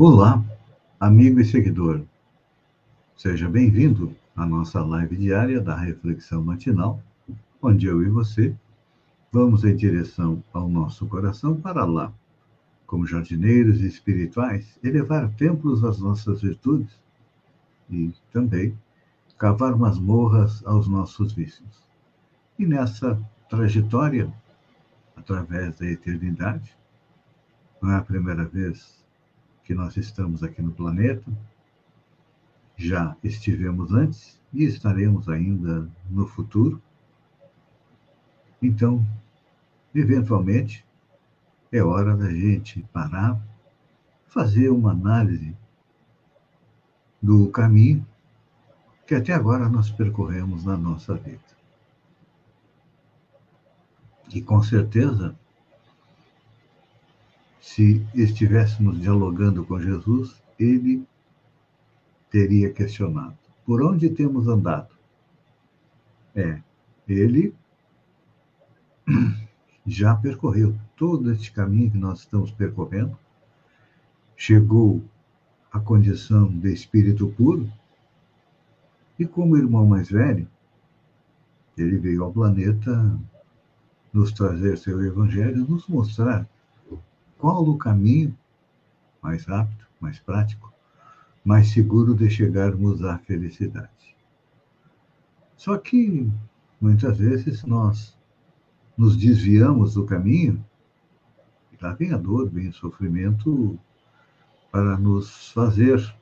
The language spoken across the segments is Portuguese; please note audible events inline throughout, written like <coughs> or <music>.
Olá, amigo e seguidor. Seja bem-vindo à nossa live diária da Reflexão Matinal, onde eu e você vamos em direção ao nosso coração para lá, como jardineiros espirituais, elevar templos às nossas virtudes e também cavar masmorras aos nossos vícios. E nessa trajetória, através da eternidade, não é a primeira vez que nós estamos aqui no planeta, já estivemos antes e estaremos ainda no futuro. Então, eventualmente, é hora da gente parar, fazer uma análise do caminho que até agora nós percorremos na nossa vida. E com certeza, se estivéssemos dialogando com Jesus, ele teria questionado: por onde temos andado? É, ele <clears throat> já percorreu todo este caminho que nós estamos percorrendo, chegou à condição de espírito puro, e como irmão mais velho, ele veio ao planeta nos trazer seu evangelho, nos mostrar qual o caminho mais rápido, mais prático, mais seguro de chegarmos à felicidade? Só que muitas vezes nós nos desviamos do caminho, e lá vem a dor, vem o sofrimento para nos fazer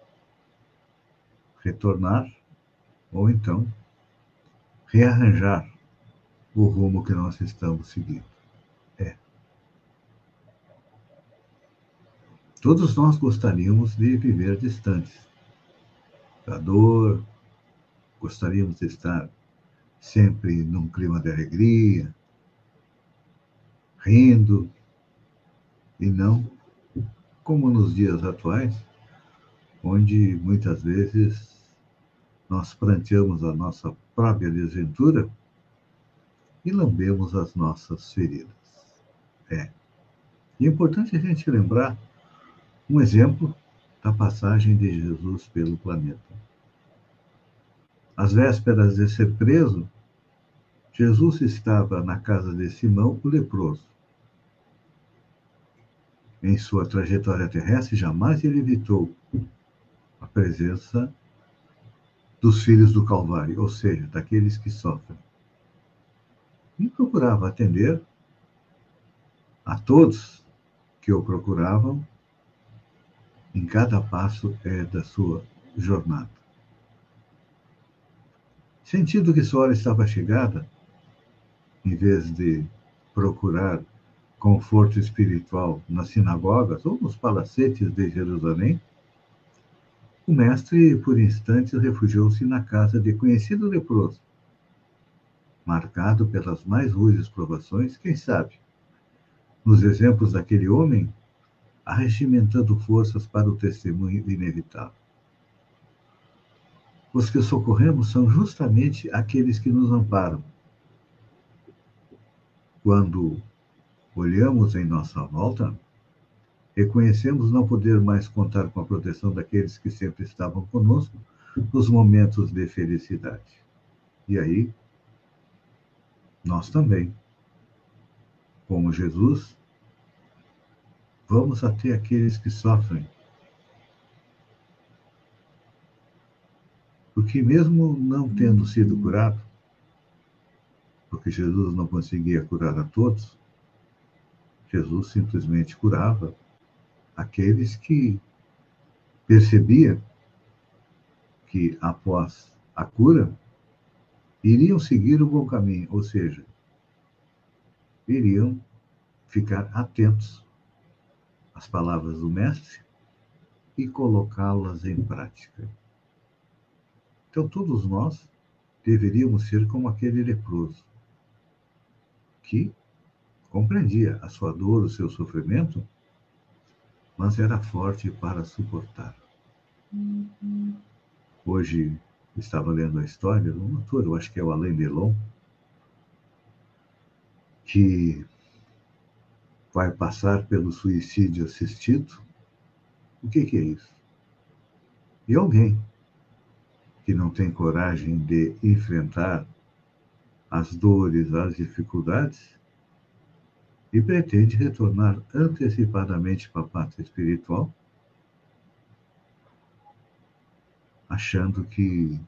retornar ou então rearranjar o rumo que nós estamos seguindo. Todos nós gostaríamos de viver distantes da dor, gostaríamos de estar sempre num clima de alegria, rindo, e não como nos dias atuais, onde muitas vezes nós pranteamos a nossa própria desventura e lambemos as nossas feridas. É. E é importante a gente lembrar um exemplo da passagem de Jesus pelo planeta. Às vésperas de ser preso, Jesus estava na casa de Simão, o leproso. Em sua trajetória terrestre, jamais ele evitou a presença dos filhos do Calvário, ou seja, daqueles que sofrem. E procurava atender a todos que o procuravam em cada passo é da sua jornada. Sentindo que sua hora estava chegada, em vez de procurar conforto espiritual nas sinagogas ou nos palacetes de Jerusalém, o mestre, por instantes, refugiou-se na casa de conhecido leproso, marcado pelas mais rudes provações, quem sabe, nos exemplos daquele homem, arregimentando forças para o testemunho inevitável. Os que socorremos são justamente aqueles que nos amparam. Quando olhamos em nossa volta, reconhecemos não poder mais contar com a proteção daqueles que sempre estavam conosco nos momentos de felicidade. E aí, nós também, como Jesus, Vamos até aqueles que sofrem. Porque, mesmo não tendo sido curado, porque Jesus não conseguia curar a todos, Jesus simplesmente curava aqueles que percebia que após a cura iriam seguir o bom caminho, ou seja, iriam ficar atentos às palavras do Mestre e colocá-las em prática. Então, todos nós deveríamos ser como aquele leproso que compreendia a sua dor, o seu sofrimento, mas era forte para suportar. Hoje estava lendo a história de um autor, eu acho que é o Alain Delon, que vai passar pelo suicídio assistido. O que, que é isso? E alguém que não tem coragem de enfrentar as dores, as dificuldades e pretende retornar antecipadamente para a pátria espiritual, achando que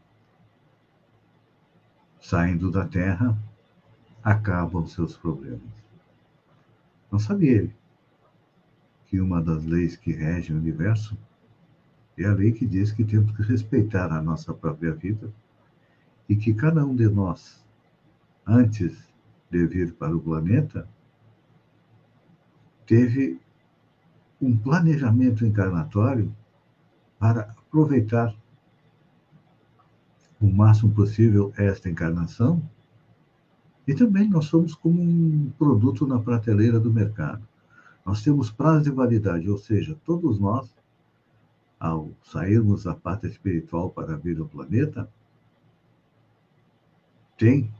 saindo da Terra acabam seus problemas. Não sabia ele que uma das leis que regem o universo é a lei que diz que temos que respeitar a nossa própria vida e que cada um de nós, antes de vir para o planeta, teve um planejamento encarnatório para aproveitar o máximo possível esta encarnação. E também nós somos como um produto na prateleira do mercado. Nós temos prazo de validade, ou seja, todos nós ao sairmos da pátria espiritual para vir ao planeta, tem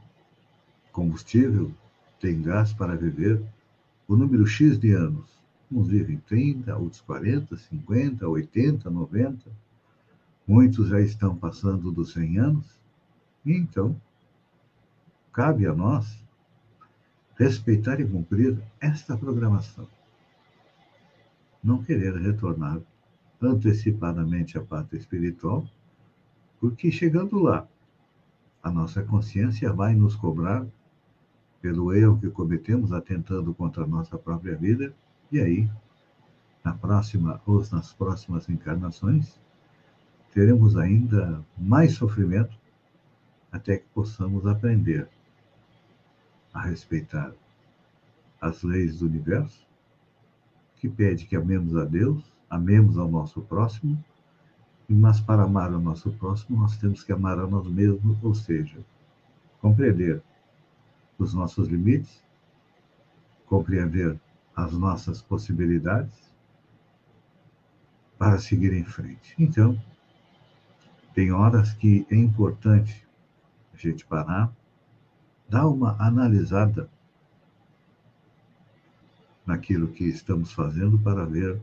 combustível, tem gás para viver o número X de anos. Uns vivem 30, outros 40, 50, 80, 90. Muitos já estão passando dos 100 anos. E então, cabe a nós respeitar e cumprir esta programação. Não querer retornar antecipadamente a pátria espiritual, porque chegando lá, a nossa consciência vai nos cobrar pelo erro que cometemos atentando contra a nossa própria vida, e aí, na próxima ou nas próximas encarnações, teremos ainda mais sofrimento até que possamos aprender a respeitar as leis do universo, que pede que amemos a Deus amemos ao nosso próximo, mas para amar ao nosso próximo, nós temos que amar a nós mesmos, ou seja, compreender os nossos limites, compreender as nossas possibilidades para seguir em frente. Então, tem horas que é importante a gente parar, dar uma analisada naquilo que estamos fazendo para ver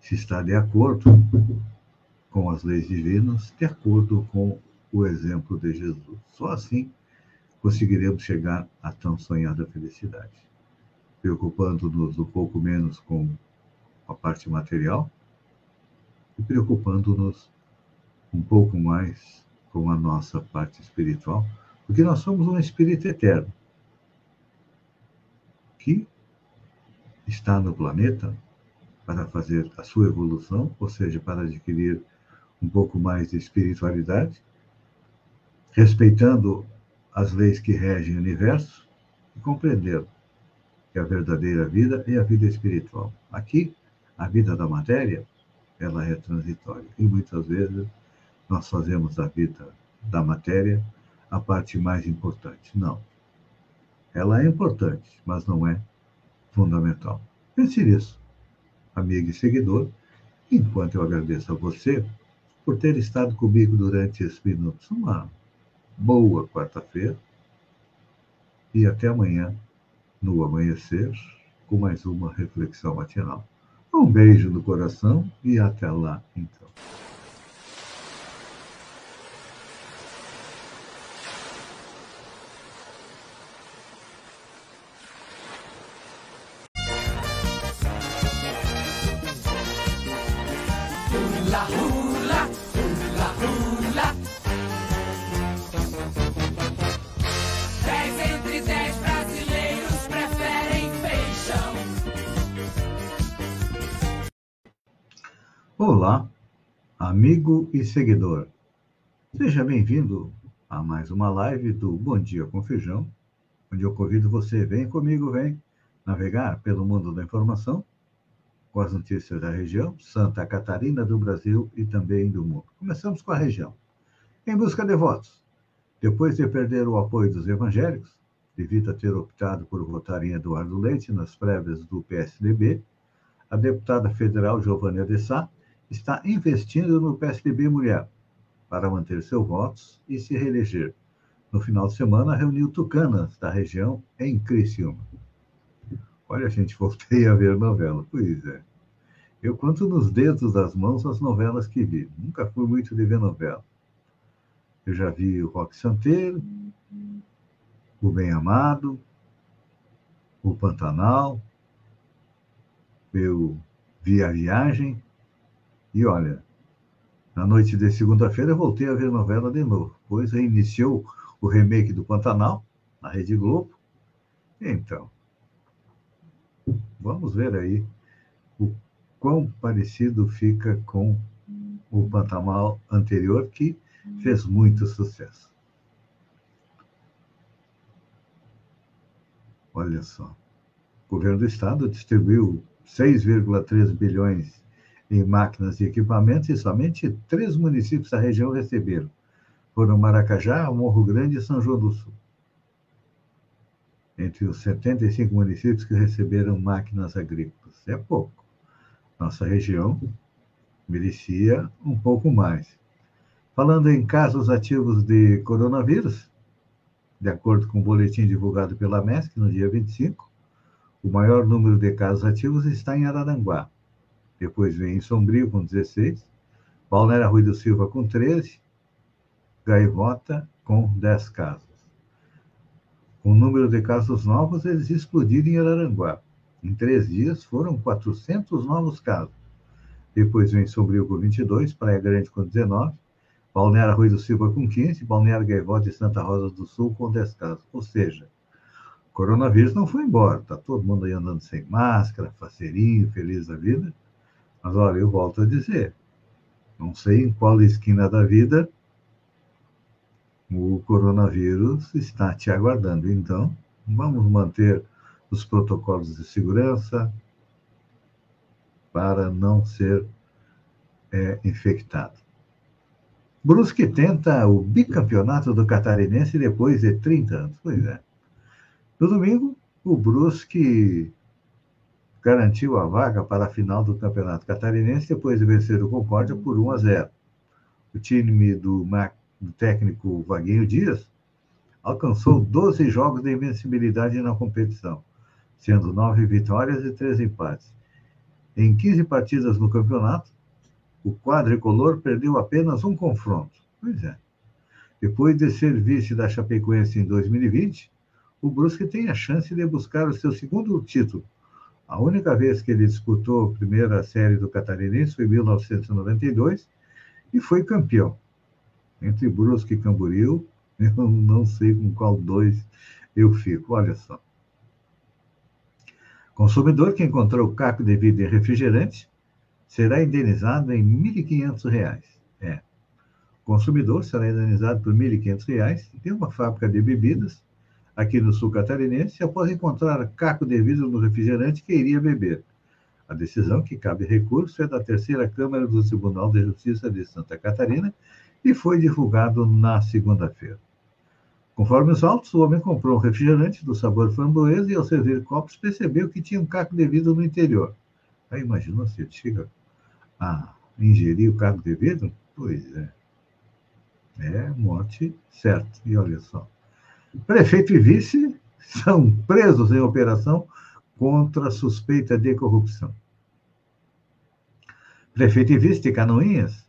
se está de acordo com as leis divinas, de acordo com o exemplo de Jesus. Só assim conseguiremos chegar à tão sonhada felicidade. Preocupando-nos um pouco menos com a parte material e preocupando-nos um pouco mais com a nossa parte espiritual, porque nós somos um espírito eterno que está no planeta para fazer a sua evolução, ou seja, para adquirir um pouco mais de espiritualidade, respeitando as leis que regem o universo e compreendendo que a verdadeira vida é a vida espiritual. Aqui, a vida da matéria, ela é transitória e muitas vezes nós fazemos da vida da matéria a parte mais importante. Não. Ela é importante, mas não é fundamental. Pense nisso amigo e seguidor, enquanto eu agradeço a você por ter estado comigo durante esses minutos. Uma boa quarta-feira e até amanhã, no amanhecer, com mais uma reflexão matinal. Um beijo no coração e até lá, então. Amigo e seguidor. Seja bem-vindo a mais uma live do Bom Dia com Feijão, onde eu convido você, vem comigo, vem, navegar pelo mundo da informação com as notícias da região, Santa Catarina, do Brasil e também do mundo. Começamos com a região. Em busca de votos. Depois de perder o apoio dos evangélicos, devido a ter optado por votar em Eduardo Leite nas prévias do PSDB, a deputada federal Giovanna de Sá está investindo no PSDB Mulher para manter seus votos e se reeleger. No final de semana, reuniu tucanas da região em Criciúma. Olha, gente, <laughs> voltei a ver novela. Pois é. Eu conto nos dedos das mãos as novelas que vi. Nunca fui muito de ver novela. Eu já vi o Rock Santeiro, o Bem Amado, o Pantanal, eu vi a viagem e olha, na noite de segunda-feira voltei a ver novela de novo, pois reiniciou o remake do Pantanal na Rede Globo. Então, vamos ver aí o quão parecido fica com o Pantanal anterior, que fez muito sucesso. Olha só. O governo do estado distribuiu 6,3 bilhões em máquinas e equipamentos e somente três municípios da região receberam. Foram Maracajá, Morro Grande e São João do Sul. Entre os 75 municípios que receberam máquinas agrícolas. É pouco. Nossa região merecia um pouco mais. Falando em casos ativos de coronavírus, de acordo com o boletim divulgado pela MESC no dia 25, o maior número de casos ativos está em Araranguá. Depois vem em Sombrio, com 16, Balneário Rui do Silva, com 13, Gaivota, com 10 casos. O número de casos novos, eles explodiram em Araranguá. Em três dias, foram 400 novos casos. Depois vem Sombrio, com 22, Praia Grande, com 19, Balneário Rui do Silva com 15, Balneário Gaivota e Santa Rosa do Sul com 10 casos. Ou seja, o coronavírus não foi embora. Está todo mundo aí andando sem máscara, faceirinho, feliz da vida. Mas olha, eu volto a dizer, não sei em qual esquina da vida o coronavírus está te aguardando. Então, vamos manter os protocolos de segurança para não ser é, infectado. Brusque tenta o bicampeonato do Catarinense depois de 30 anos. Pois é. No domingo, o Brusque garantiu a vaga para a final do Campeonato Catarinense depois de vencer o Concórdia por 1 a 0. O time do, técnico Vaguinho Dias alcançou 12 jogos de invencibilidade na competição, sendo 9 vitórias e 3 empates. Em 15 partidas no campeonato, o quadricolor perdeu apenas um confronto. Pois é. Depois de ser vice da Chapecoense em 2020, o Brusque tem a chance de buscar o seu segundo título. A única vez que ele disputou a primeira série do Catarinense foi em 1992 e foi campeão. Entre Brusque e Camboriú, <laughs> eu não sei com qual dois eu fico. Olha só. Consumidor que encontrou caco de vidro em refrigerante será indenizado em R$ 1.500. É. Consumidor será indenizado por R$ 1.500 e tem uma fábrica de bebidas aqui no sul catarinense após encontrar caco de vidro no refrigerante que iria beber. A decisão, que cabe recurso, é da terceira Câmara do Tribunal de Justiça de Santa Catarina e foi divulgado na segunda-feira. Conforme os autos, o homem comprou um refrigerante do sabor framboesa e, ao servir copos, percebeu que tinha um caco de vidro no interior. Aí imaginou se ele chega a ingerir o cargo de vidro? Pois é. É morte certa. E olha só. Prefeito e vice são presos em operação contra suspeita de corrupção. Prefeito e vice de Canoinhas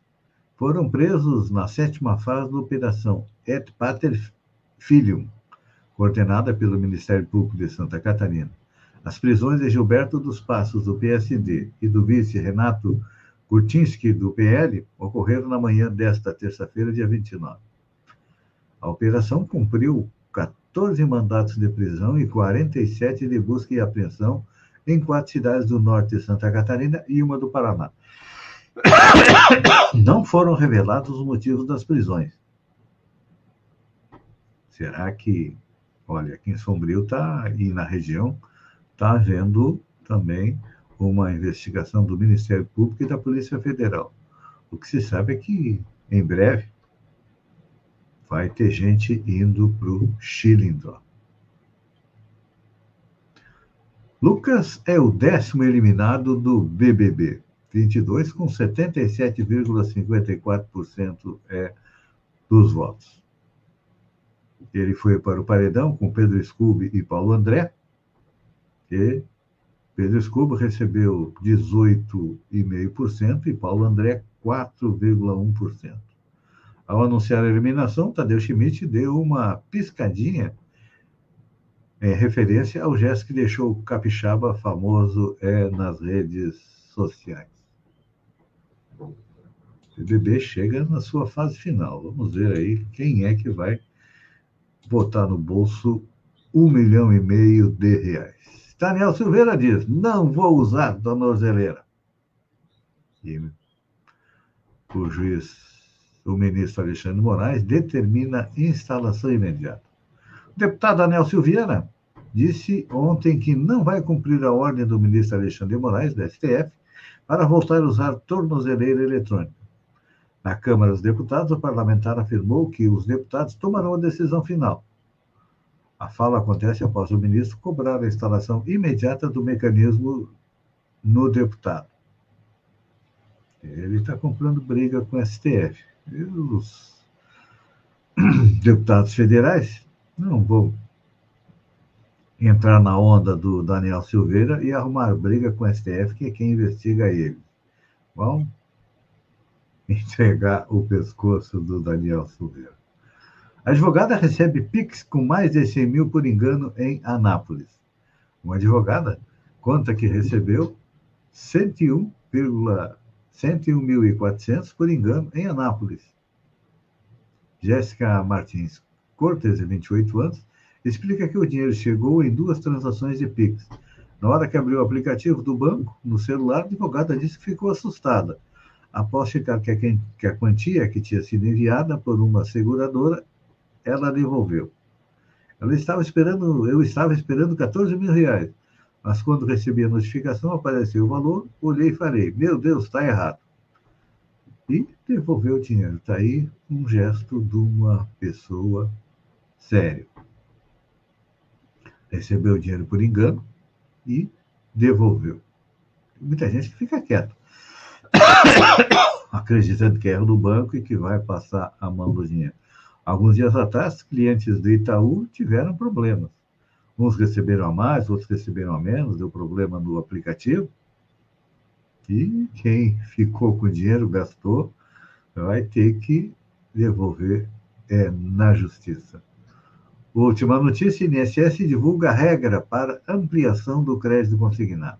foram presos na sétima fase da operação Et Pater Filium, coordenada pelo Ministério Público de Santa Catarina. As prisões de Gilberto dos Passos, do PSD, e do vice Renato Kurtinski, do PL, ocorreram na manhã desta terça-feira, dia 29. A operação cumpriu 14 mandatos de prisão e 47 de busca e apreensão em quatro cidades do norte de Santa Catarina e uma do Paraná. <coughs> Não foram revelados os motivos das prisões. Será que, olha, aqui em Sombrio tá, e na região está havendo também uma investigação do Ministério Público e da Polícia Federal. O que se sabe é que, em breve, vai ter gente indo para o Chilindró. Lucas é o décimo eliminado do BBB 22, com 77,54% é dos votos. Ele foi para o paredão com Pedro Scooby e Paulo André, e Pedro Scooby recebeu 18,5% e Paulo André 4,1%. Ao anunciar a eliminação, Tadeu Schmidt deu uma piscadinha em referência ao gesto que deixou o capixaba famoso é, nas redes sociais. O BBB chega na sua fase final. Vamos ver aí quem é que vai botar no bolso um milhão e meio de reais. Daniel Silveira diz: não vou usar tornozeleira. E o juiz, o ministro Alexandre Moraes, determina instalação imediata. O deputado Daniel Silveira disse ontem que não vai cumprir a ordem do ministro Alexandre Moraes, do STF, para voltar a usar tornozeleira eletrônica. Na Câmara dos Deputados, o parlamentar afirmou que os deputados tomarão a decisão final. A fala acontece após o ministro cobrar a instalação imediata do mecanismo no deputado. Ele está comprando briga com o STF. E os <clears throat> deputados federais não vão entrar na onda do Daniel Silveira e arrumar briga com o STF, que é quem investiga ele. Vão <laughs> entregar o pescoço do Daniel Silveira. A advogada recebe PIX com mais de 100 mil por engano em Anápolis. Uma advogada conta que recebeu 101,101.400 por engano em Anápolis. Jéssica Martins Cortes, de 28 anos, explica que o dinheiro chegou em duas transações de Pix. Na hora que abriu o aplicativo do banco, no celular, a advogada disse que ficou assustada. Após checar que a quantia que tinha sido enviada por uma seguradora ela devolveu. Ela estava esperando, eu estava esperando 14 mil reais, mas quando recebi a notificação, apareceu o valor, olhei e falei, meu Deus, está errado. E devolveu o dinheiro. Está aí um gesto de uma pessoa séria. Recebeu o dinheiro por engano e devolveu. Muita gente fica quieto, <coughs> acreditando que é erro do banco e que vai passar a mão do dinheiro. Alguns dias atrás, clientes do Itaú tiveram problemas. Uns receberam a mais, outros receberam a menos, deu problema no aplicativo. E quem ficou com dinheiro, gastou, vai ter que devolver é, na justiça. Última notícia: INSS divulga regra para ampliação do crédito consignado.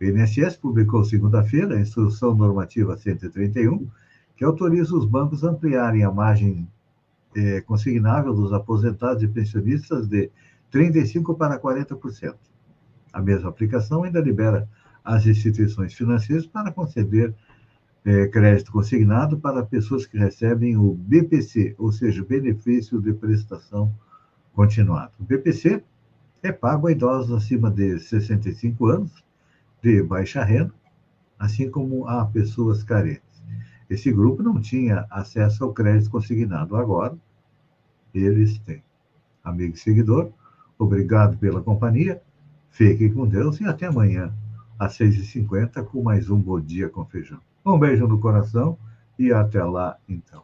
O INSS publicou segunda-feira a Instrução Normativa 131, que autoriza os bancos a ampliarem a margem é, consignável dos aposentados e pensionistas de 35% para 40%. A mesma aplicação ainda libera as instituições financeiras para conceder é, crédito consignado para pessoas que recebem o BPC, ou seja, benefício de prestação continuada. O BPC é pago a idosos acima de 65 anos, de baixa renda, assim como a pessoas carentes. Esse grupo não tinha acesso ao crédito consignado. Agora, eles têm. Amigo e seguidor, obrigado pela companhia. Fiquem com Deus e até amanhã, às 6h50, com mais um Bom Dia com Feijão. Um beijo no coração e até lá, então.